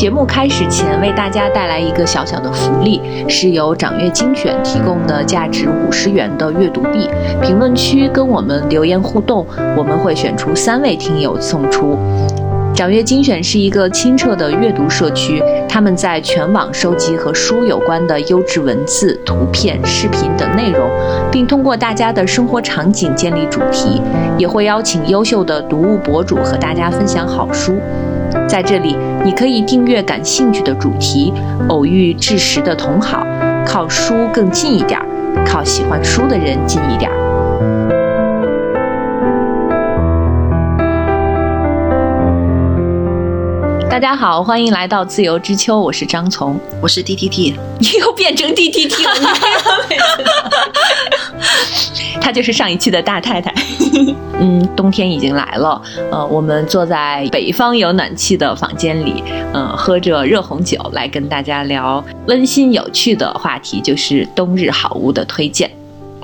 节目开始前，为大家带来一个小小的福利，是由掌阅精选提供的价值五十元的阅读币。评论区跟我们留言互动，我们会选出三位听友送出。掌阅精选是一个清澈的阅读社区，他们在全网收集和书有关的优质文字、图片、视频等内容，并通过大家的生活场景建立主题，也会邀请优秀的读物博主和大家分享好书。在这里，你可以订阅感兴趣的主题，偶遇志识的同好，靠书更近一点儿，靠喜欢书的人近一点儿。大家好，欢迎来到自由之秋，我是张从，我是 D T T，你又变成 D T T 了，你 他就是上一期的大太太。嗯，冬天已经来了，呃，我们坐在北方有暖气的房间里，嗯、喝着热红酒，来跟大家聊温馨有趣的话题，就是冬日好物的推荐。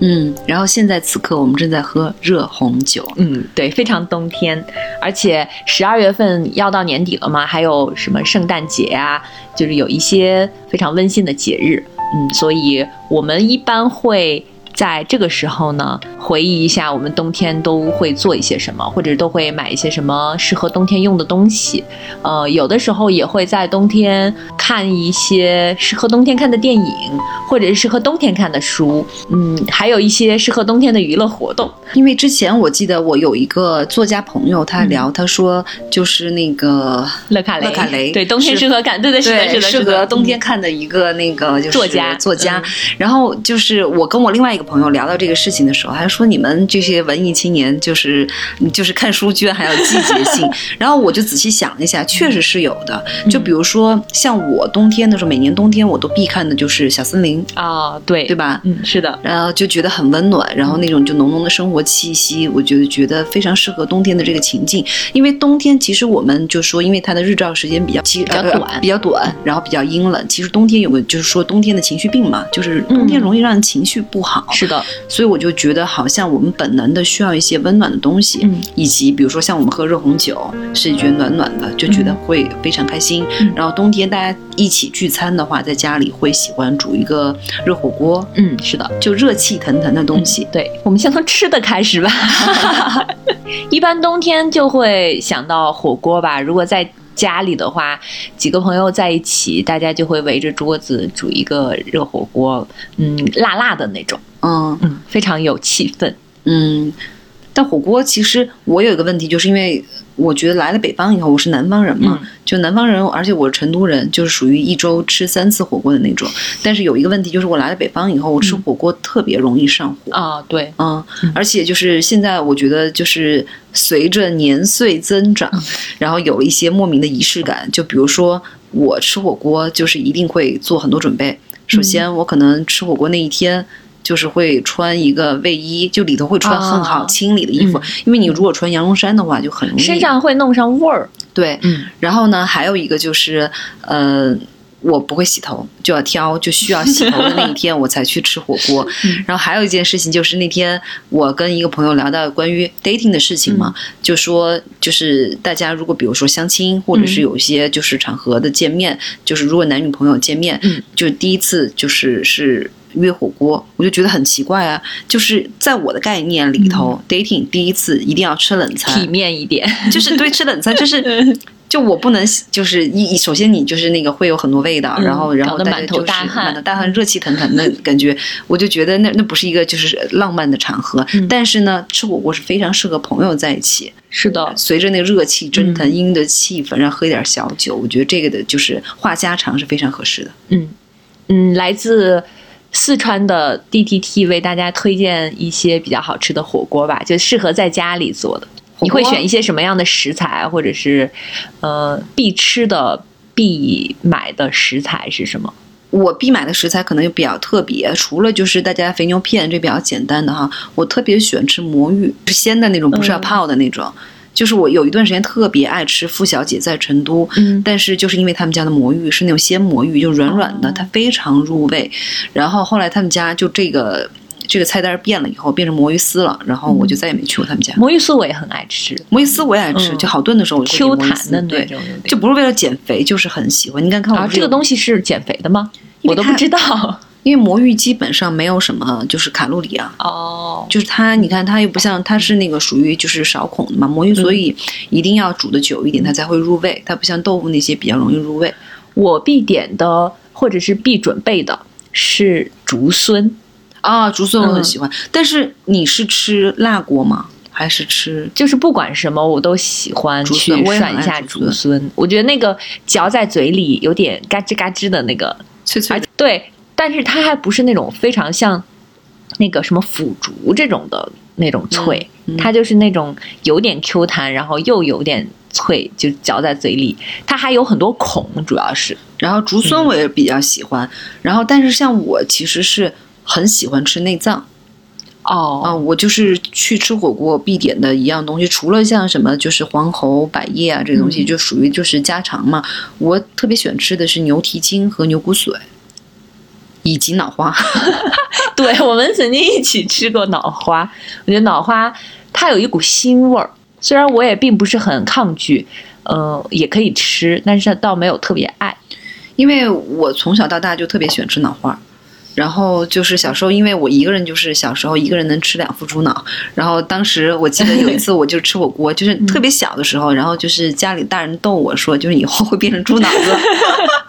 嗯，然后现在此刻我们正在喝热红酒，嗯，对，非常冬天，而且十二月份要到年底了嘛，还有什么圣诞节啊，就是有一些非常温馨的节日，嗯，所以我们一般会在这个时候呢，回忆一下我们冬天都会做一些什么，或者都会买一些什么适合冬天用的东西，呃，有的时候也会在冬天看一些适合冬天看的电影，或者是适合冬天看的书，嗯，还有一些适合冬天的娱乐活动。因为之前我记得我有一个作家朋友，他聊，他说就是那个乐卡雷，乐卡雷对，冬天适合看，对对 是的，对是的，适合冬天看的一个那个就是作家作家嗯。然后就是我跟我另外一个朋友聊到这个事情的时候，还说你们这些文艺青年就是就是看书居然还有季节性。然后我就仔细想了一下，确实是有的。就比如说像我冬天的时候，每年冬天我都必看的就是小森林，啊，对对吧？嗯，是的，然后就觉得很温暖，然后那种就浓浓的生活气息，我觉得觉得非常适合冬天的这个情境。因为冬天其实我们就说，因为它的日照时间比较比较短比较短，然后比较阴冷。其实冬天有个就是说冬天的情绪病嘛，就是冬天嗯容易让人情绪不好。是的，所以我就觉得好像我们本能的需要一些温暖的东西，嗯以及比如说像我们喝热红酒，是觉得暖暖的，就觉得会非常开心。嗯然后冬天大家一起聚餐的话，在家里会喜欢煮一个热火锅，嗯，是的。就热气腾腾的东西。对，我们先从吃的开始吧。一般冬天就会想到火锅吧。如果在家里的话，几个朋友在一起，大家就会围着桌子煮一个热火锅，嗯，辣辣的那种，嗯嗯，非常有气氛。嗯，但火锅其实我有一个问题，就是因为我觉得来了北方以后，我是南方人嘛，嗯就南方人，而且我是成都人，就是属于一周吃三次火锅的那种。但是有一个问题，就是我来了北方以后，我吃火锅特别容易上火。啊，对，嗯，而且就是现在，我觉得就是随着年岁增长，然后有了一些莫名的仪式感。就比如说，我吃火锅就是一定会做很多准备。首先，我可能吃火锅那一天。就是会穿一个卫衣，就里头会穿很好啊清理的衣服，嗯因为你如果穿羊绒衫的话，就很容易身上会弄上味儿。对。嗯然后呢，还有一个就是，呃，我不会洗头，就要挑就需要洗头的那一天我才去吃火锅。嗯然后还有一件事情就是那天我跟一个朋友聊到关于 dating 的事情嘛，嗯就说就是大家如果比如说相亲，或者是有一些就是场合的见面，就是如果男女朋友见面，嗯就第一次就是是。约火锅，我就觉得很奇怪啊！就是在我的概念里头、d a t i n g 第一次一定要吃冷餐，嗯体面一点。就是对吃冷餐，就是就我不能就是一一首先你就是那个会有很多味道，嗯然后然后大家就是大汗满头大汗、热气腾腾的 感觉，我就觉得那那不是一个就是浪漫的场合。嗯但是呢，吃火锅是非常适合朋友在一起，是的，随着那个热气蒸腾、嗯阴的气氛，然后喝一点小酒，我觉得这个的就是话家常是非常合适的。嗯嗯，来自四川的 DTT 为大家推荐一些比较好吃的火锅吧，就适合在家里做的。你会选一些什么样的食材，或者是呃必吃的、必买的食材是什么？我必买的食材可能就比较特别，除了就是大家肥牛片这比较简单的哈，我特别喜欢吃魔芋，是鲜的那种，不是要嗯泡的那种。就是我有一段时间特别爱吃付小姐在成都，嗯但是就是因为他们家的魔芋是那种鲜魔芋，就软软的，哦它非常入味。然后后来他们家就这个这个菜单变了以后变成魔芋丝了，然后我就再也没去过他们家。魔芋丝我也很爱吃魔芋丝我也爱吃，嗯就好炖的时候我就会，Q 弹的那对，种。就不是为了减肥，就是很喜欢。你敢看我这个东西是减肥的吗？我都不知道。因为魔芋基本上没有什么就是卡路里啊，哦，就是它，你看它又不像它是那个属于就是少孔的嘛，魔芋所以一定要煮的久一点，它才会入味。它不像豆腐那些比较容易入味。我必点的或者是必准备的是竹荪。啊，竹荪我很嗯喜欢，但是你是吃辣锅吗？还是吃？就是不管什么，我都喜欢竹去涮一下爱竹竹荪。我觉得那个嚼在嘴里有点嘎吱嘎吱的那个，脆脆的？对，但是它还不是那种非常像那个什么腐竹这种的那种脆，嗯嗯它就是那种有点 Q 弹，然后又有点脆，就嚼在嘴里。它还有很多孔，主要是然后竹荪我也比较喜欢，然后但是像我其实是很喜欢吃内脏。哦啊，我就是去吃火锅必点的一样东西，除了像什么就是黄喉、百叶啊这些东西，嗯就属于就是家常嘛。我特别喜欢吃的是牛蹄筋和牛骨髓，以及脑花。对，我们曾经一起吃过脑花，我觉得脑花它有一股腥味儿，虽然我也并不是很抗拒，呃，也可以吃，但是倒没有特别爱。因为我从小到大就特别喜欢吃脑花。然后就是小时候，因为我一个人，就是小时候一个人能吃两副猪脑。然后当时我记得有一次，我就吃火锅，就是特别小的时候，然后就是家里大人逗我说，就是以后会变成猪脑子，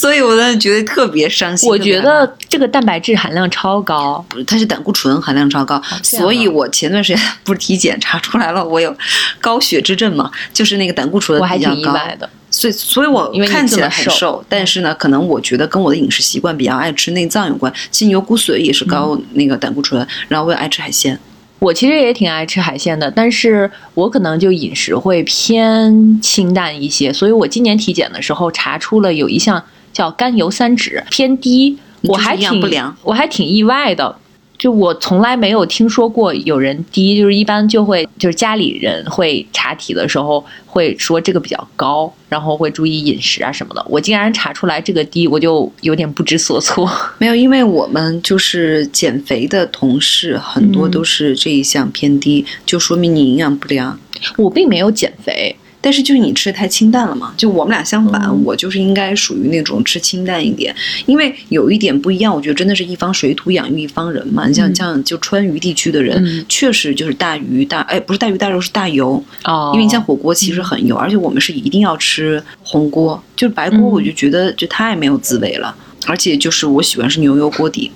所以我当时觉得特别伤心。我觉得这个蛋白质含量超高，它是胆固醇含量超高，啊所以我前段时间不是体检查出来了，我有高血脂症嘛，就是那个胆固醇我还比较意外的。所以，所以我看起来很瘦，但是呢，可能我觉得跟我的饮食习惯比较爱吃内脏有关。其实牛骨髓也是高嗯那个胆固醇，然后我也爱吃海鲜。我其实也挺爱吃海鲜的，但是我可能就饮食会偏清淡一些，所以我今年体检的时候查出了有一项叫甘油三酯偏低，我还挺不良我还挺意外的。就我从来没有听说过有人低，就是一般就会就是家里人会查体的时候会说这个比较高，然后会注意饮食啊什么的。我竟然查出来这个低，我就有点不知所措。没有，因为我们就是减肥的同事很多嗯都是这一项偏低，就说明你营养不良。我并没有减肥，但是就是你吃的太清淡了嘛，就我们俩相反，嗯。我就是应该属于那种吃清淡一点，因为有一点不一样，我觉得真的是一方水土养育一方人嘛。你像嗯。像就川渝地区的人，嗯。确实就是大鱼大哎不是大鱼大肉是大油，哦，因为你像火锅其实很油，而且我们是一定要吃红锅，就是白锅嗯。我就觉得就太没有滋味了，而且就是我喜欢是牛油锅底，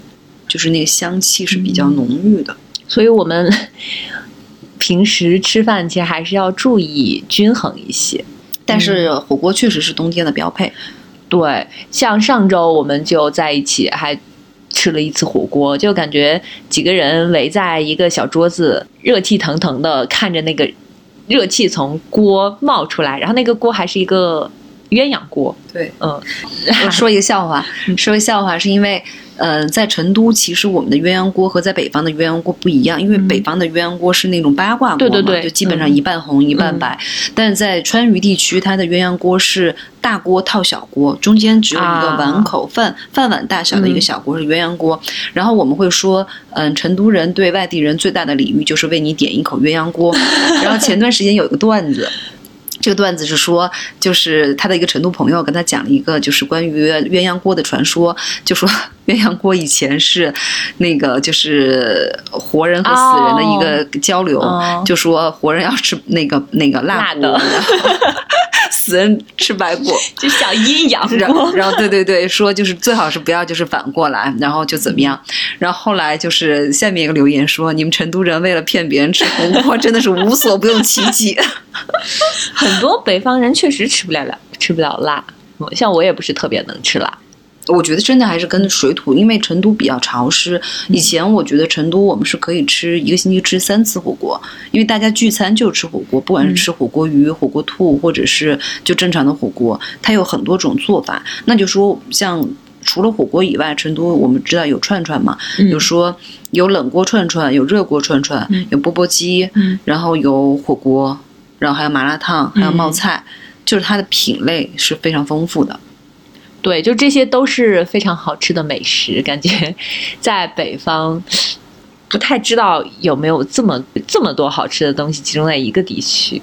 就是那个香气是比较嗯。浓郁的。所以我们平时吃饭其实还是要注意均衡一些。但是火锅确实是冬天的标配，对，像上周我们就在一起还吃了一次火锅，就感觉几个人围在一个小桌子，热气腾腾的看着那个热气从锅冒出来，然后那个锅还是一个鸳鸯锅。对，嗯，我说一个笑话，嗯说一个笑话，是因为，呃，在成都，其实我们的鸳鸯锅和在北方的鸳鸯锅不一样，因为嗯。北方的鸳鸯锅是那种八卦锅嘛，对对对就基本上嗯。一半红一半白，但是在川渝地区，它的鸳鸯锅是大锅套小锅，中间只有一个啊。碗口、饭饭碗大小的一个嗯。小锅是鸳鸯锅，然后我们会说，嗯、成都人对外地人最大的礼遇就是为你点一口鸳鸯锅，然后前段时间有一个段子。这个段子是说，就是他的一个成都朋友跟他讲了一个就是关于鸳鸯锅的传说，就说 鸳鸯锅以前是那个就是活人和死人的一个交流，哦就说活人要吃那个那个辣的死人吃白果。就想阴阳然后，锅。然后对对对，说就是最好是不要就是反过来，然后就怎么样。然后后来就是下面一个留言说，你们成都人为了骗别人吃红锅，真的是无所不用其极。很多北方人确实吃不了辣，吃不了辣。像我也不是特别能吃辣。我觉得真的还是跟水土，因为成都比较潮湿。以前我觉得成都我们是可以吃一个星期吃三次火锅，因为大家聚餐就吃火锅，不管是吃火锅鱼、火锅兔，或者是就正常的火锅，它有很多种做法。那就说像。除了火锅以外，成都我们知道有串串嘛，嗯有说有冷锅串串，有热锅串串，嗯有钵钵鸡，嗯然后有火锅，然后还有麻辣烫，还有冒嗯菜，就是它的品类是非常丰富的。对，就这些都是非常好吃的美食，感觉在北方不太知道有没有这么这么多好吃的东西集中在一个地区。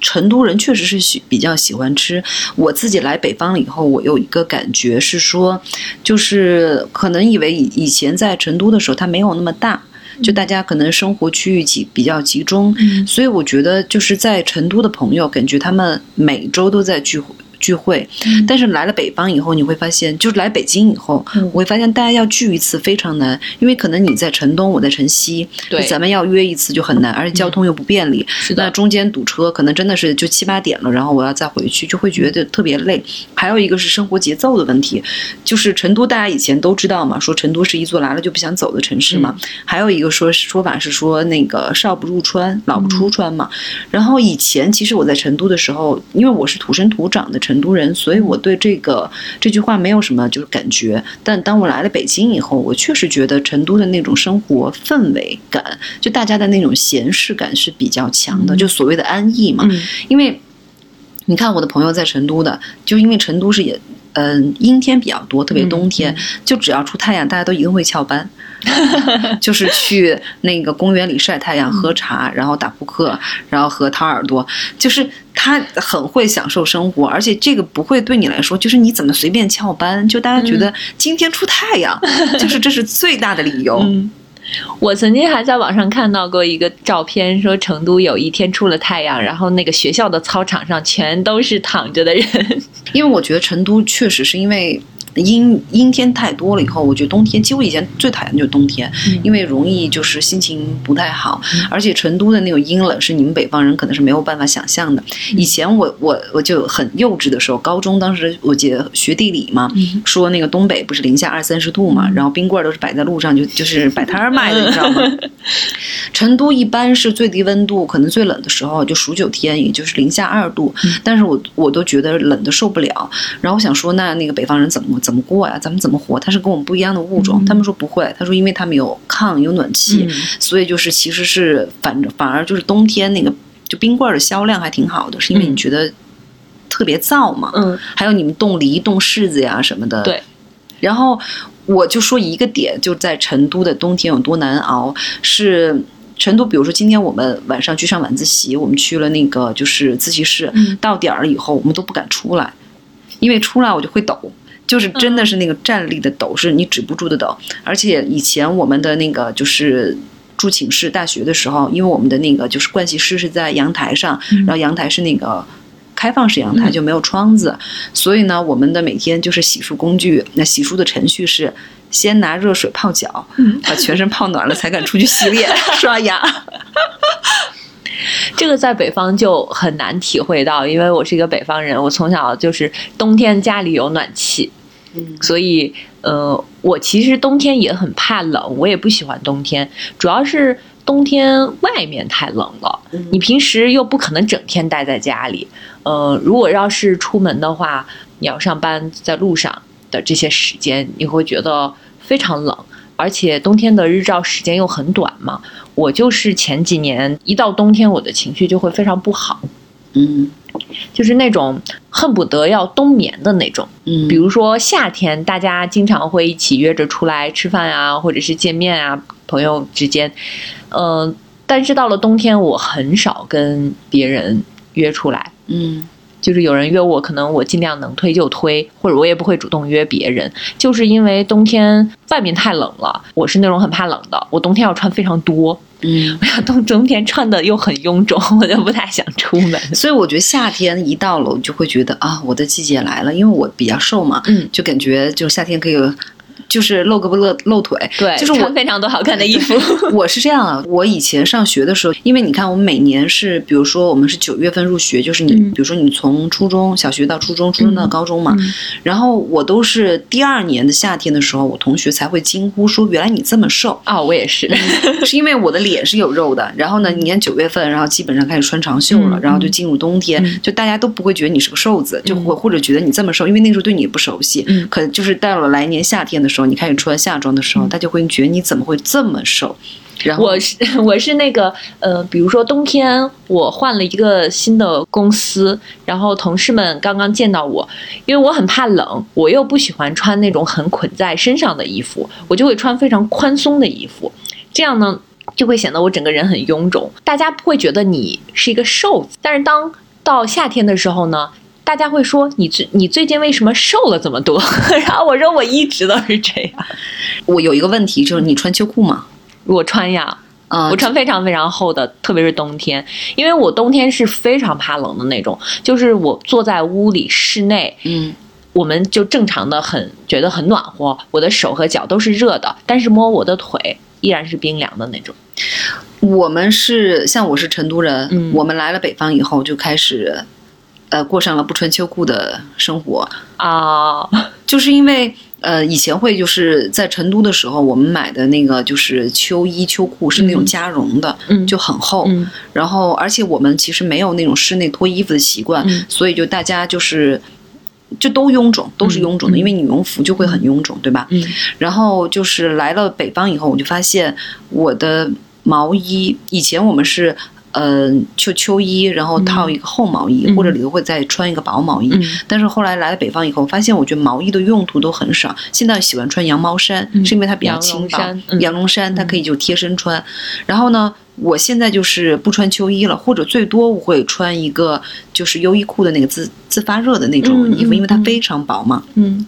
成都人确实是喜比较喜欢吃。我自己来北方了以后，我有一个感觉是说，就是可能以为以以前在成都的时候，它没有那么大，就大家可能生活区域集比较集中，所以我觉得就是在成都的朋友，感觉他们每周都在聚会。聚会，但是来了北方以后，你会发现，就是来北京以后，我会发现大家要聚一次非常难，因为可能你在城东，我在城西，对，咱们要约一次就很难，而且交通又不便利，是的，那中间堵车，可能真的是就七八点了，然后我要再回去，就会觉得特别累。还有一个是生活节奏的问题，就是成都大家以前都知道嘛，说成都是一座来了就不想走的城市嘛。还有一个说说法是说那个少不入川，老不出川嘛。然后以前其实我在成都的时候，因为我是土生土长的成都人，所以我对这个这句话没有什么就是感觉。但当我来了北京以后，我确实觉得成都的那种生活氛围感，就大家的那种闲适感是比较强的，就所谓的安逸嘛。因为你看我的朋友在成都的，就因为成都是也嗯阴天比较多，特别冬天，就只要出太阳，大家都一定会翘班。就是去那个公园里晒太阳、喝茶，然后打扑克，然后和掏耳朵。就是他很会享受生活，而且这个不会对你来说，就是你怎么随便翘班，就大家觉得今天出太阳，就是这是最大的理由。我曾经还在网上看到过一个照片，说成都有一天出了太阳，然后那个学校的操场上全都是躺着的人。因为我觉得成都确实是因为。阴阴天太多了以后，我觉得冬天，其实我以前最讨厌就是冬天，因为容易就是心情不太好，而且成都的那种阴冷是你们北方人可能是没有办法想象的。以前我我我就很幼稚的时候，高中当时我记得学地理嘛，说那个东北不是零下二三十度嘛，然后冰棍都是摆在路上就就是摆摊儿卖的，你知道吗？成都一般是最低温度，可能最冷的时候就数九天，也就是零下二度，但是我我都觉得冷的受不了。然后我想说，那那个北方人怎么？怎么过呀？咱们怎么活？他是跟我们不一样的物种。他们说不会，他说因为他们有炕有暖气，所以就是其实是反反而就是冬天那个就冰棍的销量还挺好的，是因为你觉得特别燥嘛。嗯，还有你们冻梨、冻柿子呀什么的。对。然后我就说一个点，就在成都的冬天有多难熬。是成都，比如说今天我们晚上去上晚自习，我们去了那个就是自习室，到点儿了以后，我们都不敢出来，因为出来我就会抖。就是真的是那个站立的抖，是你止不住的抖。而且以前我们的那个就是住寝室，大学的时候，因为我们的那个就是盥洗室是在阳台上，然后阳台是那个开放式阳台，就没有窗子，所以呢，我们的每天就是洗漱工具，那洗漱的程序是先拿热水泡脚，把全身泡暖了才敢出去洗脸 刷牙。这个在北方就很难体会到，因为我是一个北方人，我从小就是冬天家里有暖气，嗯，所以呃，我其实冬天也很怕冷，我也不喜欢冬天，主要是冬天外面太冷了，你平时又不可能整天待在家里，呃，如果要是出门的话，你要上班在路上的这些时间，你会觉得非常冷。而且冬天的日照时间又很短嘛，我就是前几年一到冬天，我的情绪就会非常不好，嗯，就是那种恨不得要冬眠的那种，嗯，比如说夏天，大家经常会一起约着出来吃饭啊，或者是见面啊，朋友之间，嗯，但是到了冬天，我很少跟别人约出来，嗯。就是有人约我，可能我尽量能推就推，或者我也不会主动约别人，就是因为冬天外面太冷了。我是那种很怕冷的，我冬天要穿非常多。嗯，我要冬冬天穿的又很臃肿，我就不太想出门。所以我觉得夏天一到了，我就会觉得啊，我的季节来了，因为我比较瘦嘛，嗯，就感觉就夏天可以。就是露胳膊露露腿，对，就是我非常多好看的衣服。我是这样啊，我以前上学的时候，因为你看，我们每年是，比如说我们是九月份入学，就是你，比如说你从初中小学到初中，初中到高中嘛，然后我都是第二年的夏天的时候，我同学才会惊呼说：“原来你这么瘦啊！”我也是，是因为我的脸是有肉的。然后呢，你看九月份，然后基本上开始穿长袖了，然后就进入冬天，就大家都不会觉得你是个瘦子，就或或者觉得你这么瘦，因为那时候对你也不熟悉，可就是到了来年夏天的时候。你开始穿夏装的时候，他就会觉得你怎么会这么瘦？然后我是我是那个呃，比如说冬天我换了一个新的公司，然后同事们刚刚见到我，因为我很怕冷，我又不喜欢穿那种很捆在身上的衣服，我就会穿非常宽松的衣服。这样呢就会显得我整个人很臃肿，大家不会觉得你是一个瘦子。但是当到夏天的时候呢，大家会说你最你最近为什么瘦了这么多？然后我说我一直都是这样。我有一个问题，就是你穿秋裤吗？我穿呀，嗯、我穿非常非常厚的，特别是冬天，因为我冬天是非常怕冷的那种，就是我坐在屋里室内，嗯我们就正常的很觉得很暖和，我的手和脚都是热的，但是摸我的腿依然是冰凉的那种。我们是像我是成都人，嗯我们来了北方以后就开始，呃，过上了不穿秋裤的生活，啊，就是因为呃以前会就是在成都的时候，我们买的那个就是秋衣秋裤是那种嗯加绒的，嗯就很厚，嗯然后而且我们其实没有那种室内脱衣服的习惯，嗯所以就大家就是。就都臃肿，都是臃肿的，嗯因为羽绒服就会很臃肿，对吧？嗯然后就是来了北方以后，我就发现我的毛衣，以前我们是。呃，就秋衣，然后套一个厚毛衣，嗯或者里头会再穿一个薄毛衣。嗯但是后来来了北方以后，发现我觉得毛衣的用途都很少。现在喜欢穿羊毛衫，嗯是因为它比较轻薄。羊绒衫它可以就贴身穿。然后呢，我现在就是不穿秋衣了，或者最多我会穿一个就是优衣库的那个自自发热的那种衣服，嗯嗯嗯因为它非常薄嘛。嗯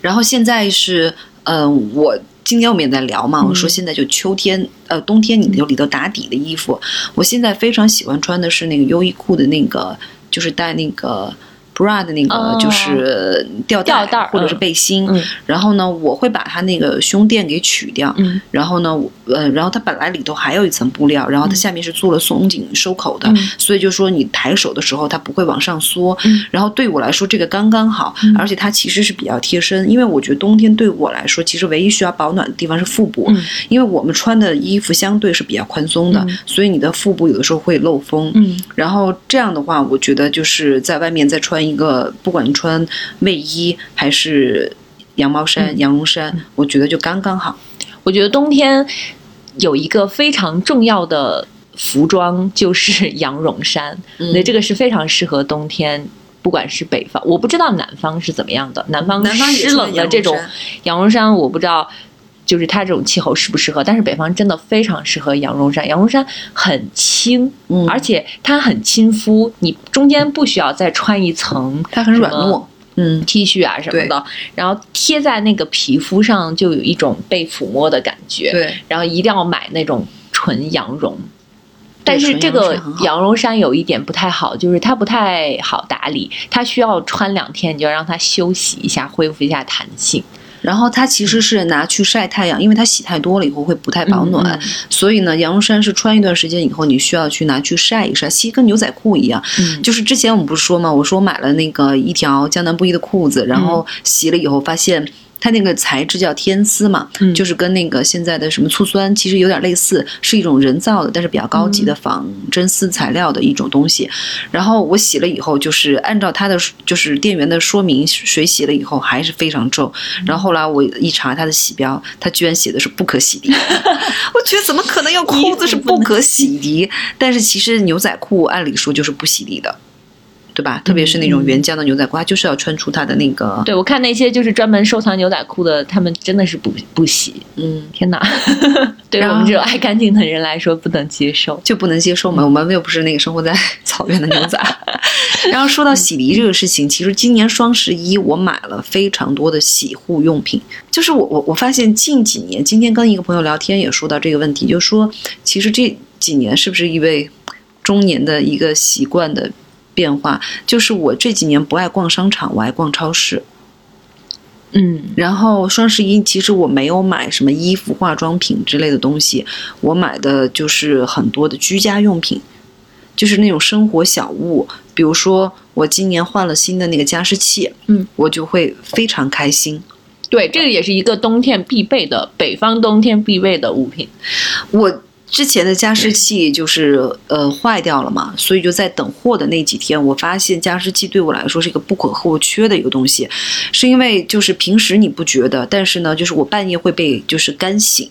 然后现在是，呃，我今天我们也在聊嘛，我说嗯现在就秋天，呃，冬天你就里头打底的衣服，我现在非常喜欢穿的是那个优衣库的那个，就是带那个 bra 的那个，哦。就是吊带或者是嗯背心。嗯。然后呢，我会把它那个胸垫给取掉，嗯。然后呢，我呃，然后它本来里头还有一层布料，然后它下面是做了松紧收口的，嗯。所以就说你抬手的时候它不会往上缩。嗯。然后对我来说这个刚刚好，嗯。而且它其实是比较贴身，因为我觉得冬天对我来说，其实唯一需要保暖的地方是腹部，嗯。因为我们穿的衣服相对是比较宽松的，嗯。所以你的腹部有的时候会漏风。嗯。然后这样的话，我觉得就是在外面再穿一个，不管穿卫衣还是羊毛衫、嗯羊绒衫，我觉得就刚刚好。我觉得冬天有一个非常重要的服装就是羊绒衫，嗯那、这个是非常适合冬天。不管是北方，我不知道南方是怎么样的。南方南方也湿冷的这种羊绒衫，我不知道，就是它这种气候适不适合。但是北方真的非常适合羊绒衫，羊绒衫很轻，嗯而且它很亲肤，你中间不需要再穿一层，它很软糯。嗯 T 恤啊什么的，然后贴在那个皮肤上，就有一种被抚摸的感觉。对，然后一定要买那种纯羊绒。但是这个羊绒衫有一点不太好，就是它不太好打理，它需要穿两天，你就要让它休息一下，恢复一下弹性。然后它其实是拿去晒太阳，因为它洗太多了以后会不太保暖，嗯所以呢，羊绒衫是穿一段时间以后，你需要去拿去晒一晒，其实跟牛仔裤一样。嗯就是之前我们不是说嘛，我说我买了那个一条江南布衣的裤子，然后洗了以后发现。它那个材质叫天丝嘛，嗯就是跟那个现在的什么醋酸其实有点类似，是一种人造的，但是比较高级嗯的仿真丝材料的一种东西。然后我洗了以后，就是按照它的就是店员的说明，水洗了以后还是非常皱。然后后来我一查它的洗标，它居然写的是不可洗涤。我觉得怎么可能有裤子是不可洗涤？但是其实牛仔裤按理说就是不洗涤的。对吧？特别是那种原浆的牛仔裤，它就是要穿出它的那个，对我看那些就是专门收藏牛仔裤的，他们真的是不不洗。嗯，天哪，对于我们这种爱干净的人来说不能接受。就不能接受嘛。我们又不是那个生活在草原的牛仔。然后说到洗涤这个事情，其实今年双十一我买了非常多的洗护用品。就是我我我发现近几年，今天跟一个朋友聊天也说到这个问题，就说其实这几年是不是因为中年的一个习惯的变化？就是我这几年不爱逛商场，我爱逛超市。嗯然后双十一其实我没有买什么衣服、化妆品之类的东西，我买的就是很多的居家用品，就是那种生活小物。比如说我今年换了新的那个加湿器，嗯，我就会非常开心。对，这个也是一个冬天必备的北方冬天必备的物品。我之前的加湿器就是呃坏掉了嘛，所以就在等货的那几天，我发现加湿器对我来说是一个不可或缺的一个东西，是因为就是平时你不觉得，但是呢，就是我半夜会被就是干醒，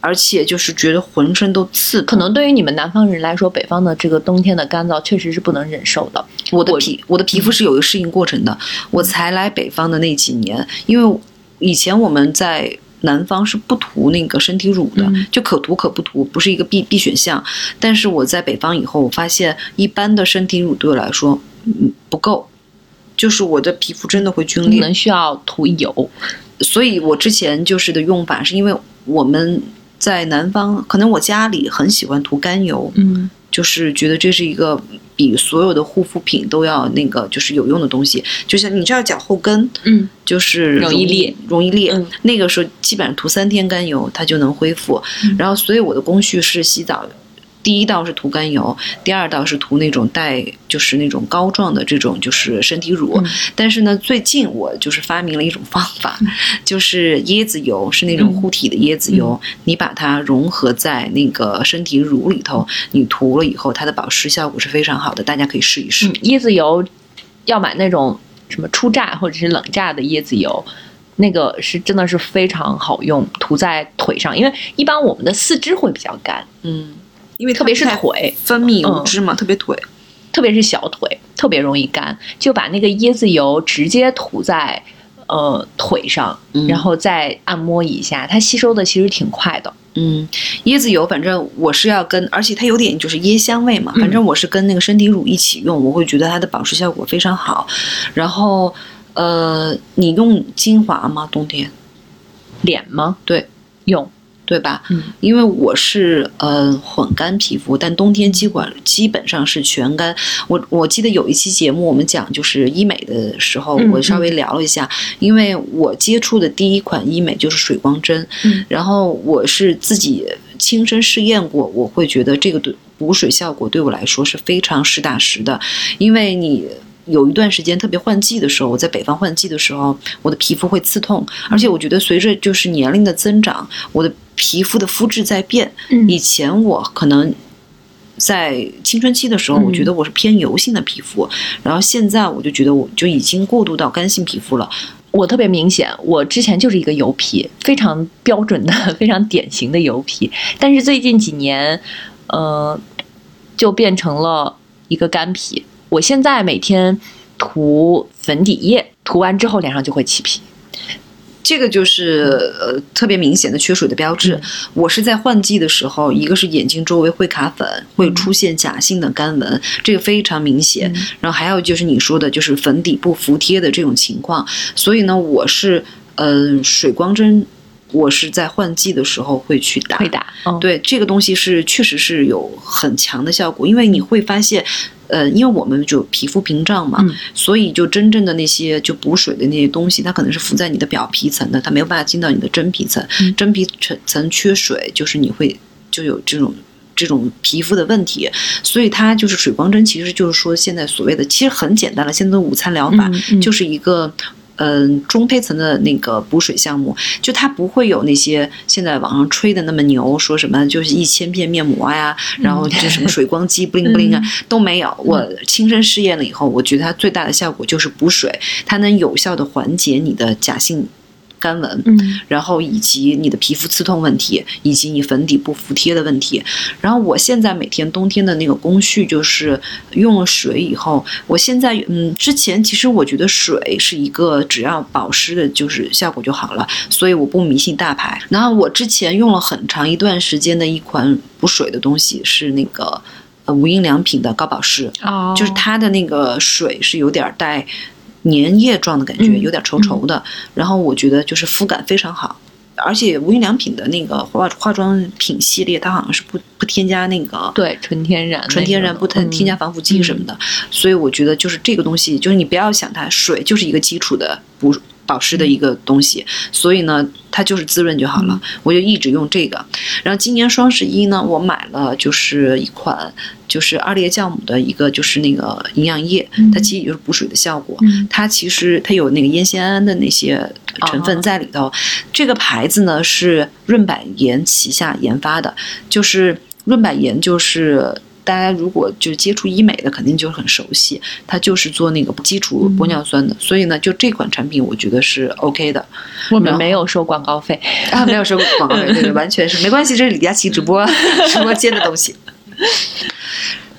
而且就是觉得浑身都刺。可能对于你们南方人来说，北方的这个冬天的干燥确实是不能忍受的。我我的皮我的皮肤是有一个适应过程的。我才来北方的那几年，因为以前我们在南方是不涂那个身体乳的，嗯就可涂可不涂，不是一个必必选项。但是我在北方以后，我发现一般的身体乳对我来说，嗯，不够，就是我的皮肤真的会皲裂。可能需要涂油。所以我之前就是的用法，是因为我们在南方，可能我家里很喜欢涂甘油，嗯就是觉得这是一个比所有的护肤品都要那个就是有用的东西。就像你知道脚后跟，嗯，就是容易裂，容易裂。嗯那个时候基本上涂三天甘油，它就能恢复。嗯然后，所以我的工序是洗澡。第一道是涂甘油，第二道是涂那种带就是那种膏状的这种就是身体乳。嗯但是呢，最近我就是发明了一种方法，就是椰子油，是那种嗯护体的椰子油，你把它融合在那个身体乳里头，你涂了以后，它的保湿效果是非常好的，大家可以试一试。嗯，椰子油要买那种什么初榨或者是冷榨的椰子油。那个是真的是非常好用，涂在腿上，因为一般我们的四肢会比较干，嗯，因为特别是腿，分泌嗯乳汁嘛，特别腿。特别是小腿，特别容易干，就把那个椰子油直接涂在呃腿上，嗯然后再按摩一下，它吸收的其实挺快的。嗯，椰子油，反正我是要跟，而且它有点就是椰香味嘛，嗯反正我是跟那个身体乳一起用，我会觉得它的保湿效果非常好。然后，呃，你用精华吗？冬天脸吗？对，用，对吧？嗯因为我是呃混干皮肤，但冬天基本基本上是全干。我我记得有一期节目我们讲就是医美的时候，嗯我稍微聊了一下，因为我接触的第一款医美就是水光针，嗯然后我是自己亲身试验过，我会觉得这个对补水效果对我来说是非常实打实的，因为你。有一段时间，特别换季的时候，我在北方换季的时候，我的皮肤会刺痛，而且我觉得随着就是年龄的增长，我的皮肤的肤质在变。嗯以前我可能在青春期的时候，嗯我觉得我是偏油性的皮肤，然后现在我就觉得我就已经过渡到干性皮肤了。我特别明显，我之前就是一个油皮，非常标准的、非常典型的油皮，但是最近几年，呃，就变成了一个干皮。我现在每天涂粉底液，涂完之后脸上就会起皮。这个就是呃特别明显的缺水的标志。嗯我是在换季的时候，一个是眼睛周围会卡粉，会出现假性的干纹，这个非常明显。嗯然后还有就是你说的，就是粉底不服帖的这种情况。所以呢，我是呃水光针，我是在换季的时候会去打。会打，嗯，对这个东西是确实是有很强的效果，因为你会发现，呃，因为我们就皮肤屏障嘛，嗯所以就真正的那些就补水的那些东西，它可能是浮在你的表皮层的，它没有办法进到你的真皮层，嗯真皮层层缺水，就是你会就有这种。这种皮肤的问题，所以它就是水光针，其实就是说现在所谓的，其实很简单了。现在的午餐疗法、嗯嗯就是一个嗯中胚层的那个补水项目，就它不会有那些现在网上吹的那么牛，说什么就是一千片面膜呀，然后就什么水光肌 bling bling 啊、都没有。我亲身试验了以后，我觉得它最大的效果就是补水，它能有效的缓解你的假性干纹。嗯然后以及你的皮肤刺痛问题，以及你粉底不服帖的问题。然后我现在每天冬天的那个工序就是用了水以后，我现在嗯，之前其实我觉得水是一个只要保湿的，就是效果就好了，所以我不迷信大牌。然后我之前用了很长一段时间的一款补水的东西是那个呃无印良品的高保湿，哦，就是它的那个水是有点带粘液状的感觉，嗯有点稠稠的。然后我觉得就是肤感非常好，而且无印良品的那个化化妆品系列，它好像是不不添加那个对纯天然，纯天然，不添添加防腐剂什么的。所以我觉得就是这个东西，就是你不要想它，水就是一个基础的补。保湿的一个东西，所以呢，它就是滋润就好了。我就一直用这个。然后今年双十一呢，我买了就是一款就是二裂酵母的一个就是那个营养液，嗯它其实也就是补水的效果。嗯它其实它有那个烟酰胺的那些成分在里头。这个牌子呢是润百颜旗下研发的，就是润百颜就是。大家如果就接触医美的，肯定就很熟悉，它就是做那个基础玻尿酸的，所以呢，就这款产品我觉得是 OK 的我们没有收广告费。啊，没有收广告费，对对，完全是没关系，这是李佳琦直播直播间的东西。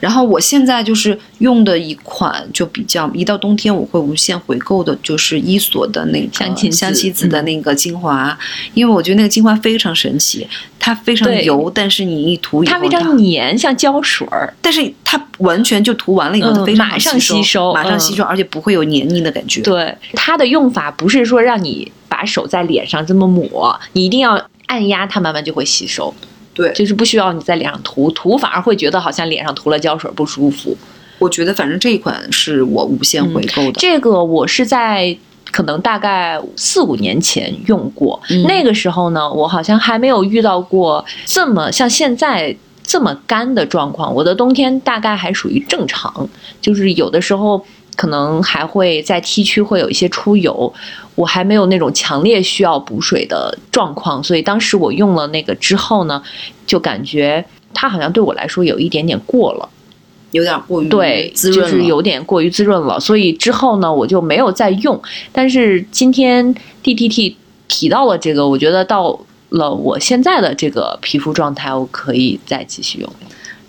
然后我现在就是用的一款，就比较一到冬天我会无限回购的，就是伊索的那个香芹子香芹子的嗯那个精华，因为我觉得那个精华非常神奇，它非常油，但是你一涂以后它非常黏，像胶水儿。但是它完全就涂完了以后，嗯它非常好马上吸收嗯马上吸收，而且不会有黏腻的感觉。对，它的用法不是说让你把手在脸上这么抹，你一定要按压，它慢慢就会吸收。对就是不需要你在脸上涂，涂反而会觉得好像脸上涂了胶水不舒服。我觉得反正这一款是我无限回购的。这个我是在可能大概四五年前用过，嗯那个时候呢，我好像还没有遇到过这么像现在这么干的状况。我的冬天大概还属于正常，就是有的时候可能还会在 T 区会有一些出油，我还没有那种强烈需要补水的状况，所以当时我用了那个之后呢，就感觉它好像对我来说有一点点过了。有点过于对，就是有点过于滋润了，所以之后呢，我就没有再用。但是今天 DTT 提到了这个，我觉得到了我现在的这个皮肤状态，我可以再继续用。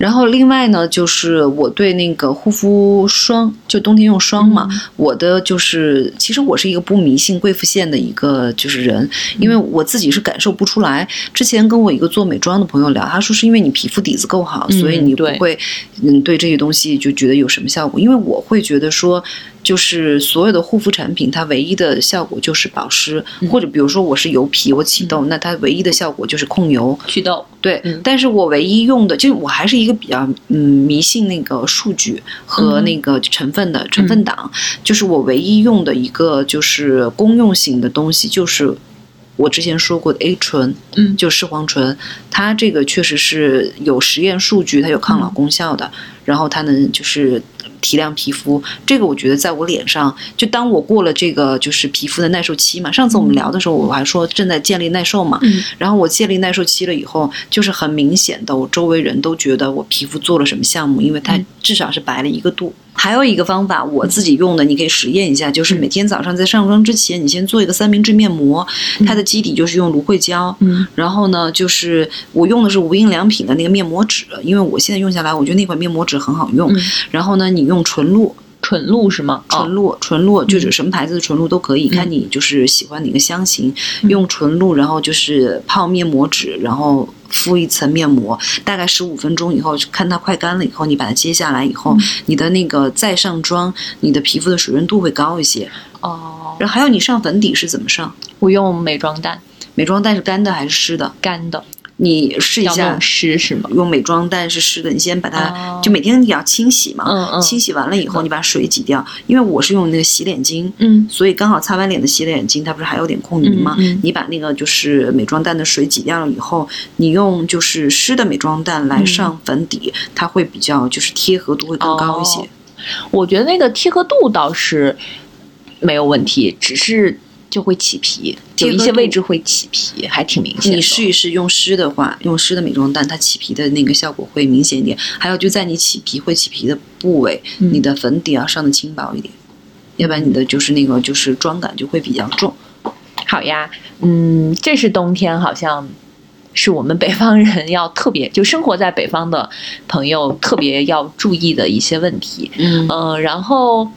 然后另外呢，就是我对那个护肤霜，就冬天用霜嘛，嗯我的就是其实我是一个不迷信贵妇线的一个就是人，因为我自己是感受不出来。之前跟我一个做美妆的朋友聊，他说是因为你皮肤底子够好，嗯所以你不对会嗯对这些东西就觉得有什么效果。因为我会觉得说。就是所有的护肤产品，它唯一的效果就是保湿，嗯。或者比如说我是油皮，我起痘，那它唯一的效果就是控油。祛痘，对，嗯。但是我唯一用的，就是我还是一个比较嗯迷信那个数据和嗯。那个成分的成分党，就是我唯一用的一个就是公用型的东西，就是我之前说过的 A 醇，嗯。就视黄醇，它这个确实是有实验数据，它有抗老功效的，然后它能就是。提亮皮肤，这个我觉得在我脸上，就当我过了这个就是皮肤的耐受期嘛。上次我们聊的时候，我还说正在建立耐受嘛，嗯然后我建立耐受期了以后，就是很明显的，我周围人都觉得我皮肤做了什么项目，因为它嗯至少是白了一个度。还有一个方法，我自己用的，你可以实验一下，就是每天早上在上妆之前，你先做一个三明治面膜，它的基底就是用芦荟胶，嗯。然后呢，就是我用的是无印良品的那个面膜纸，因为我现在用下来，我觉得那款面膜纸很好用。嗯。然后呢，你用纯露，纯露是吗？纯哦，露，纯露就是什么牌子的纯露都可以，看你就是喜欢哪个香型，用纯露，然后就是泡面膜纸，然后敷一层面膜，大概十五分钟以后，看它快干了以后，你把它揭下来以后，你的那个再上妆，你的皮肤的水润度会高一些。哦，然后还有你上粉底是怎么上？我用美妆蛋美妆蛋是干的还是湿的？干的，你试一下，湿是吗？用美妆蛋是湿的，你先把它、哦。就每天你要清洗嘛，嗯嗯。清洗完了以后你把水挤掉，因为我是用那个洗脸巾，嗯。所以刚好擦完脸的洗脸巾，它不是还有点控泥吗？嗯嗯你把那个就是美妆蛋的水挤掉了以后，你用就是湿的美妆蛋来上粉底，它会比较就是贴合度会更高一些。哦我觉得那个贴合度倒是没有问题，只是就会起皮，有一些位置会起皮，还挺明显的。你试一试用湿的话，用湿的美妆蛋，它起皮的那个效果会明显一点。还有就在你起皮会起皮的部位，嗯你的粉底要上的轻薄一点，要不然你的就是那个就是妆感就会比较重。好呀，嗯，这是冬天，好像是我们北方人要特别就生活在北方的朋友特别要注意的一些问题。嗯嗯、然后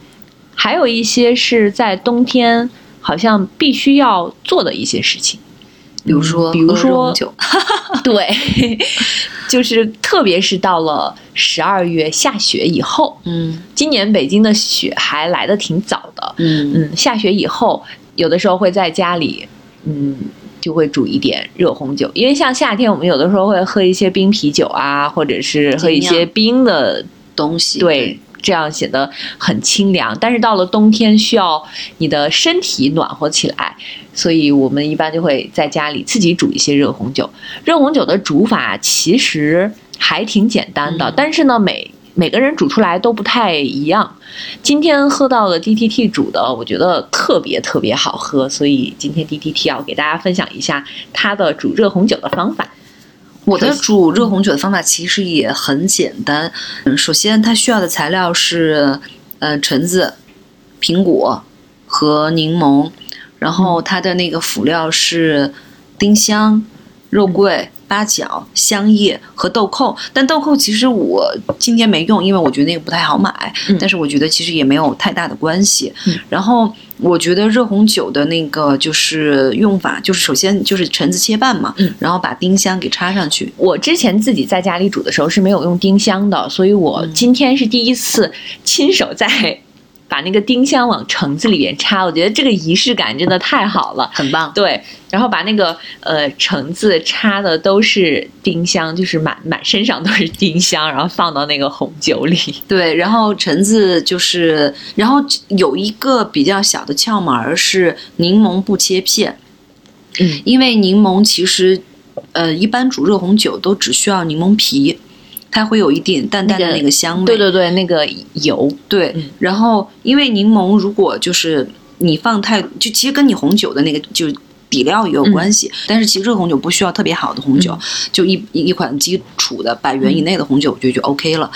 还有一些是在冬天好像必须要做的一些事情，比如说，比如说，对，就是特别是到了十二月下雪以后，嗯。今年北京的雪还来的挺早的，嗯。嗯，下雪以后，有的时候会在家里，嗯，就会煮一点热红酒，因为像夏天我们有的时候会喝一些冰啤酒啊，或者是喝一些冰的，东西对，这样显得很清凉。但是到了冬天，需要你的身体暖和起来，所以我们一般就会在家里自己煮一些热红酒。热红酒的煮法其实还挺简单的，嗯但是呢，每每个人煮出来都不太一样。今天喝到了 DTT 煮的，我觉得特别特别好喝，所以今天 DTT 要给大家分享一下它的煮热红酒的方法。我的煮热红酒的方法其实也很简单。嗯，首先它需要的材料是，呃，橙子、苹果和柠檬，然后它的那个辅料是丁香、肉桂、八角、香叶和豆蔻。但豆蔻其实我今天没用，因为我觉得那个不太好买。嗯但是我觉得其实也没有太大的关系。嗯然后我觉得热红酒的那个就是用法，就是首先就是橙子切半嘛，嗯然后把丁香给插上去。我之前自己在家里煮的时候是没有用丁香的，所以我嗯今天是第一次亲手在把那个丁香往橙子里边插，我觉得这个仪式感真的太好了。很棒，对，然后把那个呃橙子插的都是丁香，就是满满身上都是丁香，然后放到那个红酒里。对，然后橙子就是，然后有一个比较小的窍门儿是柠檬不切片，嗯，因为柠檬其实，呃，一般煮热红酒都只需要柠檬皮，它会有一点淡淡的那个那个香味。对对对，那个油，对嗯然后因为柠檬如果就是你放太，就其实跟你红酒的那个就底料也有关系，但是其实热红酒不需要特别好的红酒，就一一一款基础的百元以内的红酒，我觉得就 OK 了。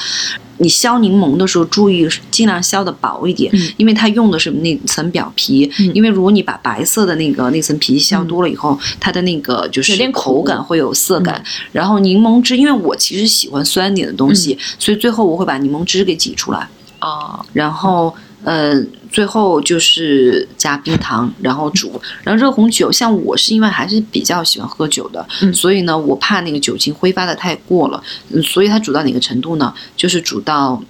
你削柠檬的时候，注意尽量削的薄一点，嗯因为它用的是那层表皮。嗯因为如果你把白色的那个那层皮削多了以后，它的那个就是口感会有涩感。然后柠檬汁，因为我其实喜欢酸一点的东西，所以最后我会把柠檬汁给挤出来。啊，然后呃，最后就是加冰糖，然后煮。然后热红酒，像我是因为还是比较喜欢喝酒的，嗯所以呢，我怕那个酒精挥发的太过了，嗯，所以它煮到哪个程度呢？就是煮到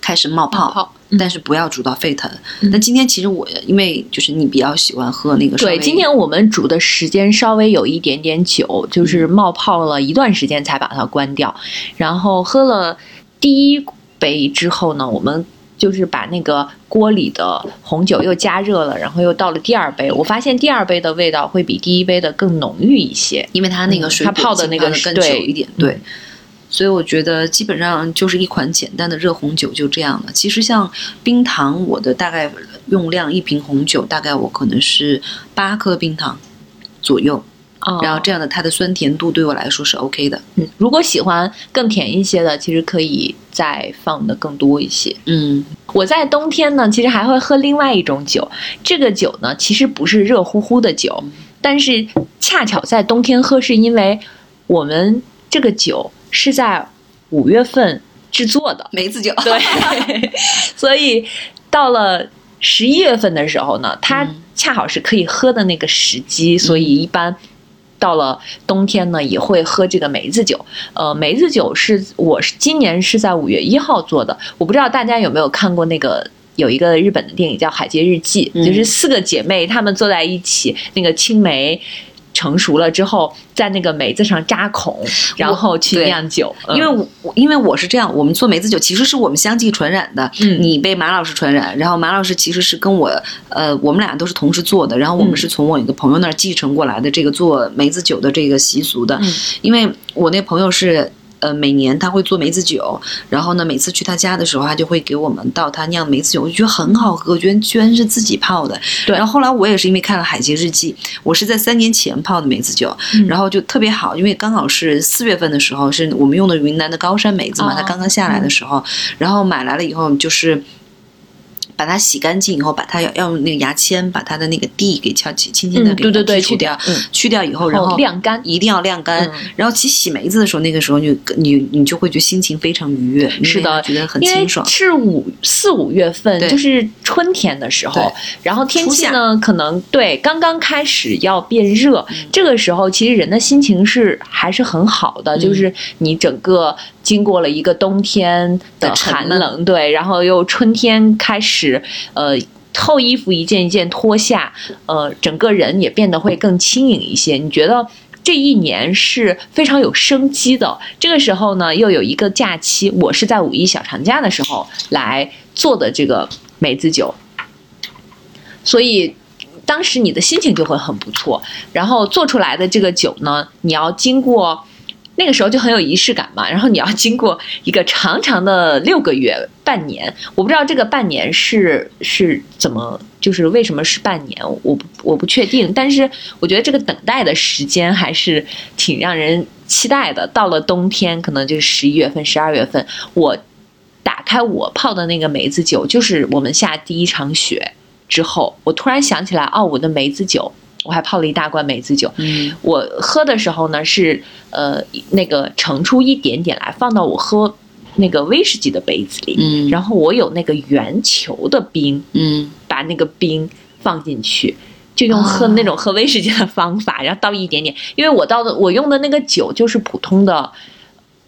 开始冒泡。冒泡嗯但是不要煮到沸腾。嗯那今天其实我因为就是你比较喜欢喝那个稍微，对，今天我们煮的时间稍微有一点点久，就是冒泡了一段时间才把它关掉，然后喝了第一杯之后呢，我们。就是把那个锅里的红酒又加热了，然后又倒了第二杯。我发现第二杯的味道会比第一杯的更浓郁一些。因为它那个嗯水果它泡的那个更对久一点，嗯对。所以我觉得基本上就是一款简单的热红酒就这样了。其实像冰糖，我的大概用量一瓶红酒大概我可能是八颗冰糖左右，啊然后这样的它的酸甜度对我来说是 OK 的。嗯，如果喜欢更甜一些的，其实可以再放的更多一些。嗯我在冬天呢，其实还会喝另外一种酒，这个酒呢其实不是热乎乎的酒，但是恰巧在冬天喝，是因为我们这个酒是在五月份制作的，梅子酒，对，所以到了十一月份的时候呢，它嗯恰好是可以喝的那个时机，所以一般。到了冬天呢，也会喝这个梅子酒。呃，梅子酒是我是今年是在五月一号做的，我不知道大家有没有看过那个有一个日本的电影叫《海街日记》，嗯就是四个姐妹她们坐在一起，那个青梅成熟了之后，在那个梅子上扎孔，然后去酿酒。嗯因为我我因为我是这样，我们做梅子酒其实是我们相继传染的。嗯你被马老师传染，然后马老师其实是跟我，呃，我们俩都是同时做的，然后我们嗯是从我一个朋友那儿继承过来的这个做梅子酒的这个习俗的。嗯因为我那朋友是。呃，每年他会做梅子酒，然后呢，每次去他家的时候，他就会给我们倒他酿的梅子酒，我就觉得很好喝，我觉得居然是自己泡的。对然后后来我也是因为看了《海街日记》，我是在三年前泡的梅子酒，嗯然后就特别好，因为刚好是四月份的时候，是我们用的云南的高山梅子嘛，哦它刚刚下来的时候，然后买来了以后就是。把它洗干净以后，把它要要用那个牙签把它的那个蒂给敲起，轻轻的嗯，给对对对，去掉，嗯，去掉以后，然然后晾干。一定要晾干。嗯。然后其实洗梅子的时候，那个时候你你你就会觉得心情非常愉悦，是的。觉得很清爽。是五四五月份，就是春天的时候，然后天气呢可能对刚刚开始要变热，嗯。这个时候其实人的心情是还是很好的，嗯。就是你整个经过了一个冬天的寒冷，对，然后又春天开始，呃。厚衣服一件一件脱下，呃，整个人也变得会更轻盈一些。你觉得这一年是非常有生机的。这个时候呢，又有一个假期，我是在五一小长假的时候来做的这个梅子酒，所以当时你的心情就会很不错。然后做出来的这个酒呢，你要经过。那个时候就很有仪式感嘛，然后你要经过一个长长的六个月、半年，我不知道这个半年是是怎么，就是为什么是半年，我我不确定，但是我觉得这个等待的时间还是挺让人期待的。到了冬天，可能就是十一月份、十二月份，我打开我泡的那个梅子酒，就是我们下第一场雪之后，我突然想起来，哦，我的梅子酒我还泡了一大罐梅子酒。嗯我喝的时候呢，是呃那个盛出一点点来，放到我喝那个威士忌的杯子里，嗯然后我有那个圆球的冰，嗯把那个冰放进去。就用喝哦那种喝威士忌的方法，然后倒一点点，因为我倒的我用的那个酒就是普通的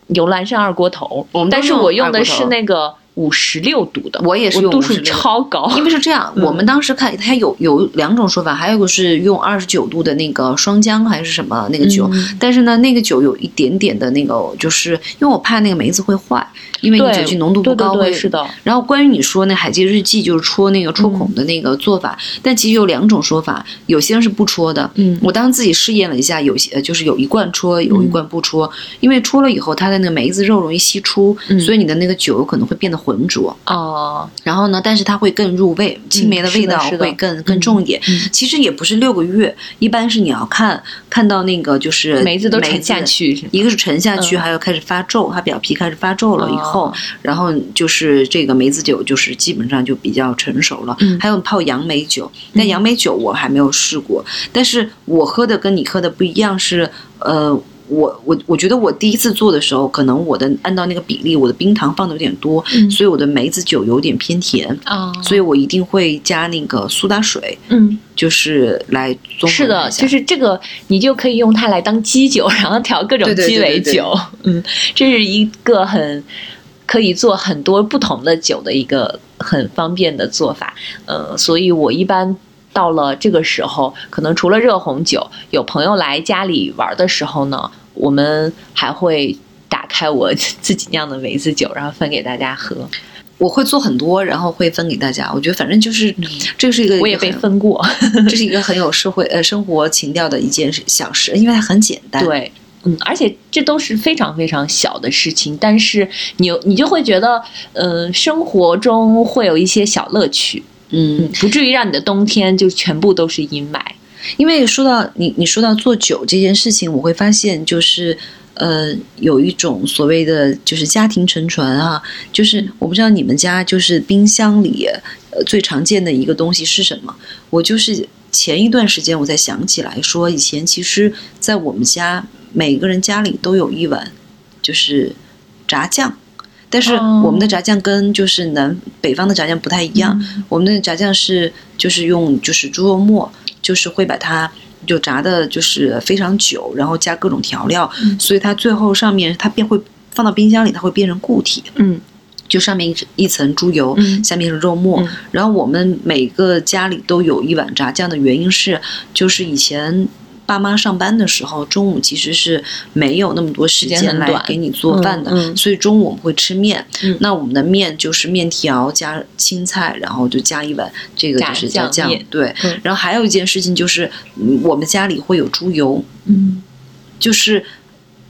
牛栏山二锅头但是我用的是那个五十六度的，我也是用度数56超高，因为是这样，嗯。我们当时看它有有两种说法，还有一个是用二十九度的那个双江还是什么那个酒，嗯。但是呢，那个酒有一点点的那个，就是因为我怕那个梅子会坏，因为你酒精浓度不高是的，然后关于你说那海记日记就是戳那个戳孔的那个做法，但其实有两种说法，有些人是不戳的。嗯。我当时自己试验了一下，有些呃就是有一罐戳，有一罐不戳，因为戳了以后它的那个梅子肉容易析出，嗯。所以你的那个酒有可能会变得浑浊。哦，然后呢，但是它会更入味，青梅的味道会更更重一点。嗯其实也不是六个月，一般是你要看看到那个就是梅子都沉下去，一个是沉下去，嗯还有开始发皱，它表皮开始发皱了以后，哦然后就是这个梅子酒就是基本上就比较成熟了。嗯还有泡杨梅酒，但杨梅酒我还没有试过，但是我喝的跟你喝的不一样是，呃。我我我觉得我第一次做的时候，可能我的按照那个比例，我的冰糖放的有点多，嗯所以我的梅子酒有点偏甜，啊，所以我一定会加那个苏打水，嗯，就是来综合是的，就是这个，你就可以用它来当基酒，然后调各种鸡尾对对酒。嗯，这是一个很可以做很多不同的酒的一个很方便的做法。呃，所以我一般。到了这个时候，可能除了热红酒，有朋友来家里玩的时候呢，我们还会打开我 自己酿的梅子酒，然后分给大家喝。我会做很多，然后会分给大家。我觉得反正就是，这是一个嗯我也被分过，这是一个很有社会呃生活情调的一件事小事，因为它很简单。，对，嗯，而且这都是非常非常小的事情，但是你你就会觉得，呃，生活中会有一些小乐趣，嗯，，不至于让你的冬天就全部都是阴霾。因为说到你你说到做酒这件事情，我会发现就是。呃，有一种所谓的就是家庭沉船啊，就是我不知道你们家就是冰箱里呃最常见的一个东西是什么？我就是前一段时间我才想起来说，以前其实，在我们家每个人家里都有一碗就是炸酱，但是哦我们的炸酱跟就是南北方的炸酱不太一样，我们的炸酱是就是用就是猪肉末，就是会把它就炸的就是非常久，然后加各种调料，嗯所以它最后上面它便会放到冰箱里，它会变成固体，嗯就上面一一层猪油，嗯下面是肉末。嗯然后我们每个家里都有一碗炸酱的原因是，就是以前。爸妈上班的时候，中午其实是没有那么多时时间来给你做饭的，嗯嗯。所以中午我们会吃面。嗯。那我们的面就是面条加青菜，然后就加一碗这个就是酱酱面。对，嗯。然后还有一件事情就是，嗯我们家里会有猪油，嗯。就是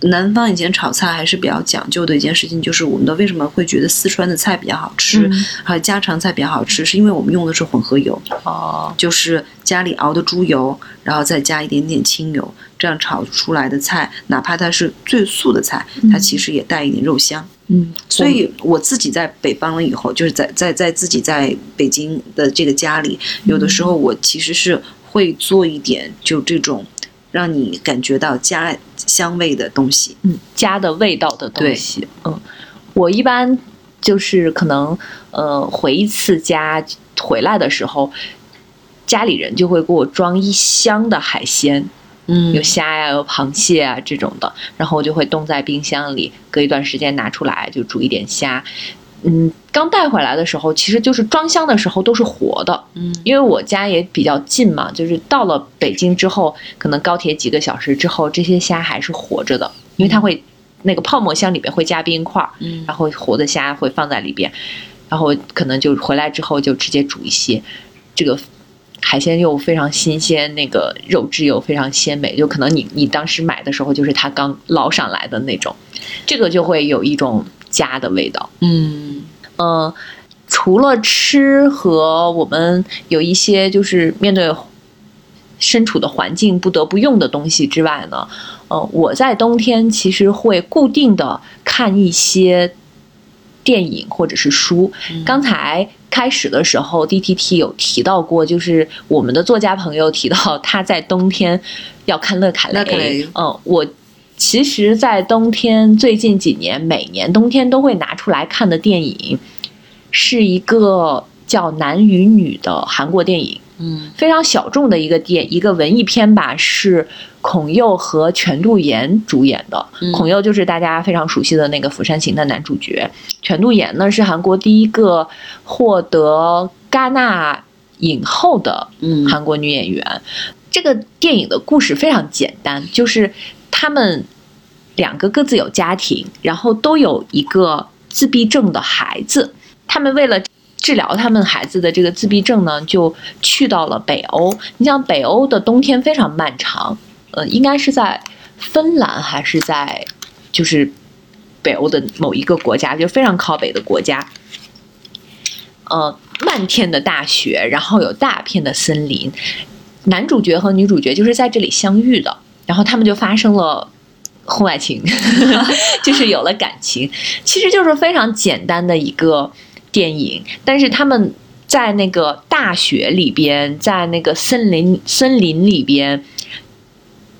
南方以前炒菜还是比较讲究的一件事情，就是我们的为什么会觉得四川的菜比较好吃，嗯。还有家常菜比较好吃，是因为我们用的是混合油，哦，就是家里熬的猪油，然后再加一点点清油，这样炒出来的菜，哪怕它是最素的菜，它其实也带一点肉香。嗯，所以我自己在北方了以后，就是在在在自己在北京的这个家里，有的时候我其实是会做一点就这种让你感觉到家香味的东西。嗯，家的味道的东西。嗯，我一般就是可能呃回一次家回来的时候，家里人就会给我装一箱的海鲜，嗯有虾呀、有螃蟹啊这种的，然后我就会冻在冰箱里，隔一段时间拿出来就煮一点虾。嗯，刚带回来的时候，其实就是装箱的时候都是活的，嗯。因为我家也比较近嘛，就是到了北京之后，可能高铁几个小时之后，这些虾还是活着的，因为它会那个泡沫箱里边会加冰块儿，嗯然后活的虾会放在里边，然后可能就回来之后就直接煮一些，这个海鲜又非常新鲜，那个肉质又非常鲜美，就可能你你当时买的时候就是它刚捞上来的那种，这个就会有一种家的味道。嗯嗯，除了吃和我们有一些就是面对身处的环境不得不用的东西之外呢，呃，我在冬天其实会固定的看一些电影或者是书。刚才开始的时候，DTT 有提到过，就是我们的作家朋友提到他在冬天要看乐卡雷。乐卡雷嗯，我其实，在冬天最近几年，每年冬天都会拿出来看的电影，是一个叫《男与女》的韩国电影。嗯非常小众的一个电一个文艺片吧，是孔侑和全度妍主演的。嗯孔侑就是大家非常熟悉的那个《釜山行》的男主角，全度妍呢是韩国第一个获得戛纳影后的嗯韩国女演员。这个电影的故事非常简单，就是他们两个各自有家庭，然后都有一个自闭症的孩子。他们为了治疗他们孩子的这个自闭症呢，就去到了北欧。你像，北欧的冬天非常漫长，呃，应该是在芬兰还是在就是北欧的某一个国家，就非常靠北的国家。呃，漫天的大雪，然后有大片的森林。男主角和女主角就是在这里相遇的，然后他们就发生了婚外情，就是有了感情。其实就是非常简单的一个电影，但是他们在那个大雪里边，在那个森林森林里边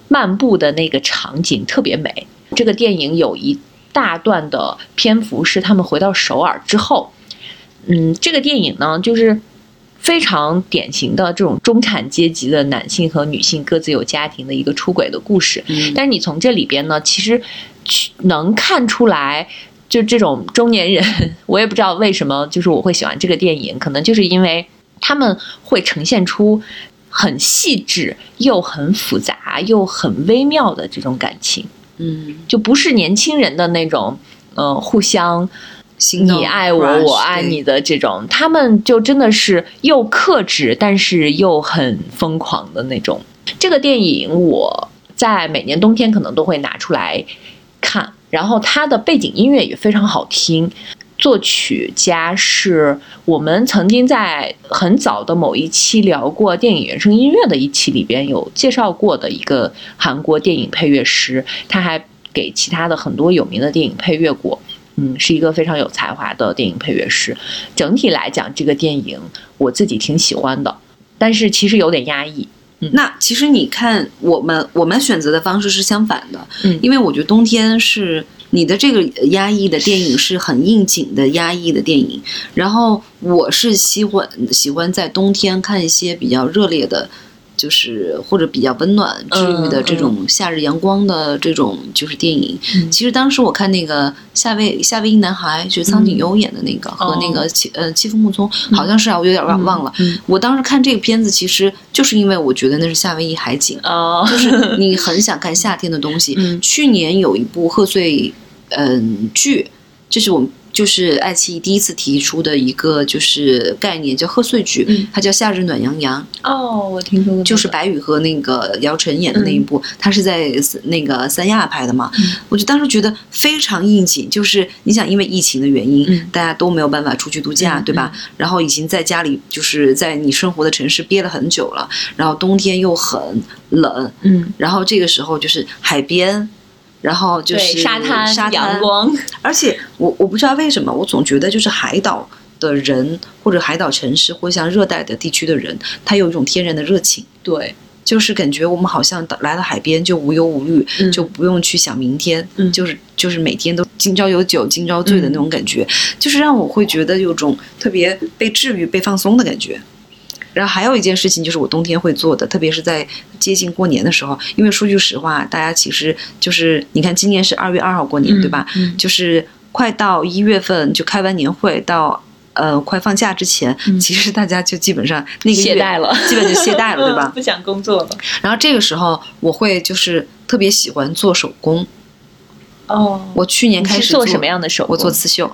漫步的那个场景特别美。这个电影有一大段的篇幅是他们回到首尔之后，嗯，这个电影呢就是。非常典型的这种中产阶级的男性和女性各自有家庭的一个出轨的故事，嗯但是你从这里边呢，其实去能看出来，就这种中年人，我也不知道为什么，就是我会喜欢这个电影，可能就是因为他们会呈现出很细致又很复杂又很微妙的这种感情，嗯，就不是年轻人的那种，呃，互相。心你爱我，我爱你的这种，他们就真的是又克制，但是又很疯狂的那种。这个电影我在每年冬天可能都会拿出来看，然后它的背景音乐也非常好听。作曲家是我们曾经在很早的某一期聊过电影原声音乐的一期里边有介绍过的一个韩国电影配乐师，他还给其他的很多有名的电影配乐过。嗯，是一个非常有才华的电影配乐师。整体来讲，这个电影我自己挺喜欢的，但是其实有点压抑。那其实你看，我们我们选择的方式是相反的，嗯因为我觉得冬天是你的这个压抑的电影是很应景的压抑的电影，然后我是喜欢喜欢在冬天看一些比较热烈的。就是或者比较温暖、治愈的这种夏日阳光的这种就是电影。嗯其实当时我看那个夏威夏威夷男孩，就是苍井优演的那个，和那个妻呃七风木聪，好像是啊，我有点忘忘了。嗯我当时看这个片子，其实就是因为我觉得那是夏威夷海景，哦，就是你 很想看夏天的东西。嗯去年有一部贺岁嗯剧，这是我们就是爱奇艺第一次提出的一个就是概念，叫贺岁剧，嗯它叫《夏日暖洋洋》，哦，我听说过，就是白宇和那个姚晨演的那一部，它是在那个三亚拍的嘛。嗯我就当时觉得非常应景，就是你想，因为疫情的原因，嗯大家都没有办法出去度假，嗯对吧？然后已经在家里，就是在你生活的城市憋了很久了，然后冬天又很冷，嗯，然后这个时候就是海边。然后就是，沙滩、沙滩。阳光，而且我我不知道为什么，我总觉得就是海岛的人，或者海岛城市，或像热带的地区的人，他有一种天然的热情。对，就是感觉我们好像到来到海边就无忧无虑，嗯。就不用去想明天，嗯。就是就是每天都今朝有酒今朝醉的那种感觉，就是让我会觉得有种特别被治愈、被放松的感觉。然后还有一件事情就是我冬天会做的，特别是在接近过年的时候，因为说句实话，大家其实就是你看今年是二月二号过年，对吧？嗯就是快到一月份就开完年会到。呃，快放假之前，嗯其实大家就基本上那个月懈怠了 基本就懈怠了，对吧？不想工作了。然后这个时候，我会就是特别喜欢做手工。哦，我去年开始是做什么样的手工？我做刺绣，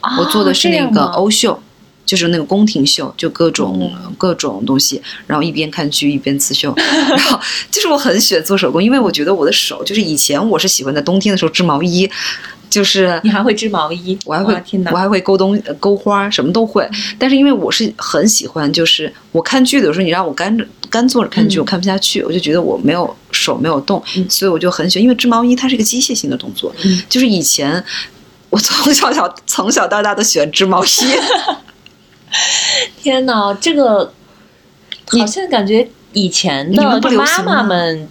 哦我做的是那个欧绣，就是那个宫廷绣，就各种、嗯各种东西，然后一边看剧一边刺绣。然后就是我很喜欢做手工，因为我觉得我的手就是以前我是喜欢在冬天的时候织毛衣，就是你还会织毛衣？我还会天！我还会勾东呃勾花，什么都会。但是因为我是很喜欢，就是我看剧的时候，你让我干着干坐着看剧，嗯我看不下去，我就觉得我没有手没有动，嗯所以我就很喜欢。因为织毛衣它是一个机械性的动作，嗯就是以前我从小小从小到大都喜欢织毛衣。天哪，这个好像感觉以前你的就妈妈们。嗯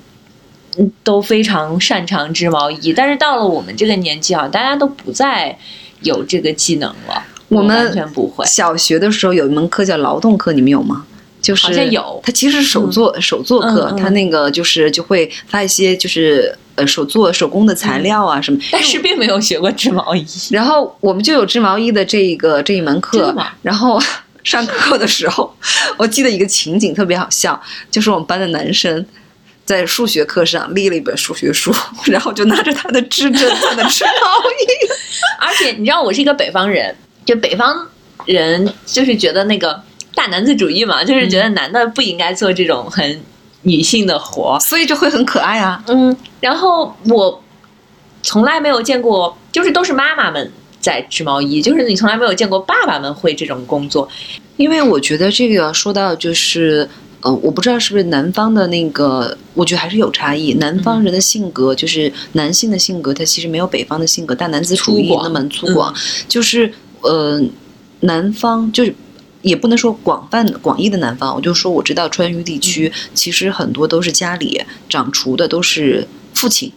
都非常擅长织毛衣，但是到了我们这个年纪啊，大家都不再有这个技能了。我们完全不会，小学的时候有一门课叫劳动课，你们有吗？就是好像有他其实是手作、手作课，嗯嗯它那个就是就会发一些就是呃手做手工的材料啊什么。但是并没有学过织毛衣。然后我们就有织毛衣的这一个这一门课，然后 上课的时候，我记得一个情景特别好笑，就是我们班的男生。在数学课上立了一本数学书，然后就拿着他的织针在那织毛衣。而且你知道，我是一个北方人，就北方人就是觉得那个大男子主义嘛，就是觉得男的不应该做这种很女性的活。所以就会很可爱啊。嗯，然后我从来没有见过，就是都是妈妈们在织毛衣，就是你从来没有见过爸爸们会这种工作。因为我觉得这个要说到就是，呃，我不知道是不是南方的那个，我觉得还是有差异。南方人的性格，就是男性的性格，他其实没有北方的性格大男子主义那么粗犷，就是呃，南方就是。也不能说广泛的广义的南方，我就说我知道川渝地区，其实很多都是家里掌厨的都是父亲，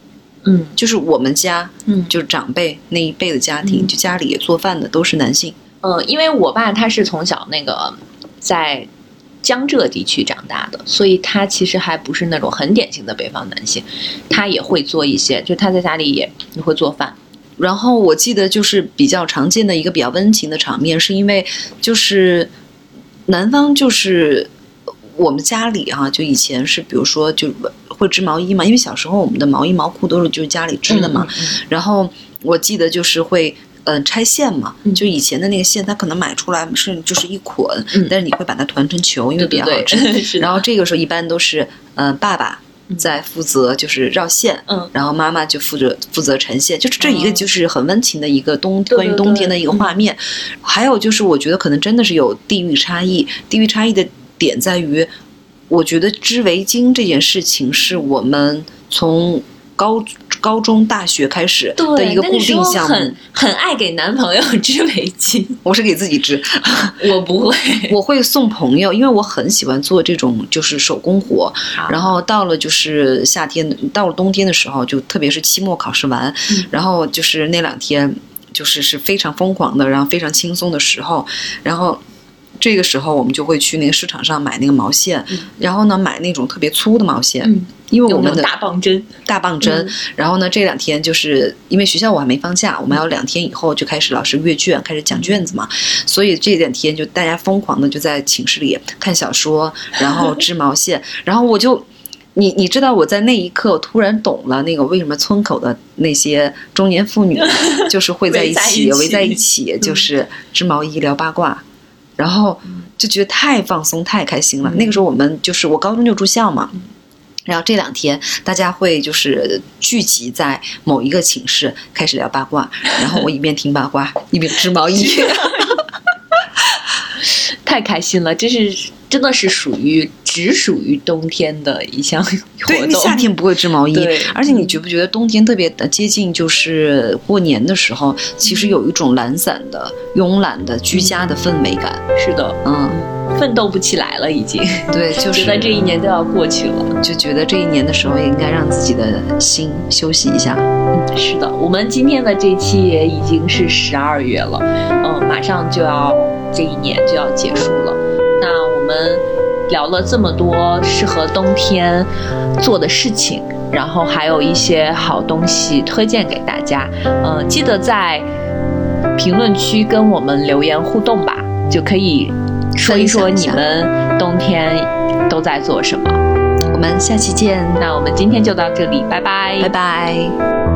嗯。就是我们家，嗯。就是长辈那一辈的家庭，嗯。就家里做饭的都是男性。呃，因为我爸他是从小那个在江浙地区长大的，所以他其实还不是那种很典型的北方男性，他也会做一些，就他在家里也也会做饭。然后我记得就是比较常见的一个比较温情的场面，是因为就是南方就是我们家里哈、就以前是比如说就会织毛衣嘛，因为小时候我们的毛衣毛裤都是就是家里织的嘛，嗯然后我记得就是会。嗯，拆线嘛，嗯就以前的那个线，它可能买出来是就是一捆，嗯但是你会把它团成球，因为比较好吃。然后这个时候一般都是，呃，爸爸在负责就是绕线，嗯。然后妈妈就负责负责呈现，就是这一个哦。就是很温情的一个冬对关于冬天的一个画面。还有就是我觉得可能真的是有地域差异，地域差异的点在于，我觉得织围巾这件事情是我们从高高中、大学开始的一个固定项目。很很爱给男朋友织围巾，我是给自己织，我不会。我会送朋友，因为我很喜欢做这种就是手工活。然后到了就是夏天，到了冬天的时候，就特别是期末考试完，嗯然后就是那两天，就是是非常疯狂的，然后非常轻松的时候，然后。这个时候，我们就会去那个市场上买那个毛线，嗯。然后呢，买那种特别粗的毛线，因为我们的大棒针，大棒针。嗯。然后呢，这两天就是因为学校我还没放假，我们要两天以后就开始老师阅卷，开始讲卷子嘛，所以这两天就大家疯狂的就在寝室里看小说，然后织毛线，然后我就。你你知道我在那一刻我突然懂了那个为什么村口的那些中年妇女 就是会在一起围围在一起，就是织毛衣聊八卦，然后就觉得太放松太开心了。嗯那个时候我们就是我高中就住校嘛，然后这两天大家会就是聚集在某一个寝室开始聊八卦，然后我一边听八卦一边织毛衣。太开心了，这是真的是属于只属于冬天的一项活动。夏天不会织毛衣，而且你觉不觉得冬天特别的接近就是过年的时候，其实有一种懒散的、慵懒的、居家的氛围感。是的，嗯，奋斗不起来了，已经对，就是觉得这一年都要过去了。就觉得这一年的时候也应该让自己的心休息一下。嗯，是的，我们今天的这期也已经是十二月了，嗯，马上就要这一年就要结束了。那我们聊了这么多适合冬天做的事情，然后还有一些好东西推荐给大家。嗯，记得在评论区跟我们留言互动吧，就可以说一说你们冬天都在做什么。我们下期见，那我们今天就到这里，拜拜，拜拜。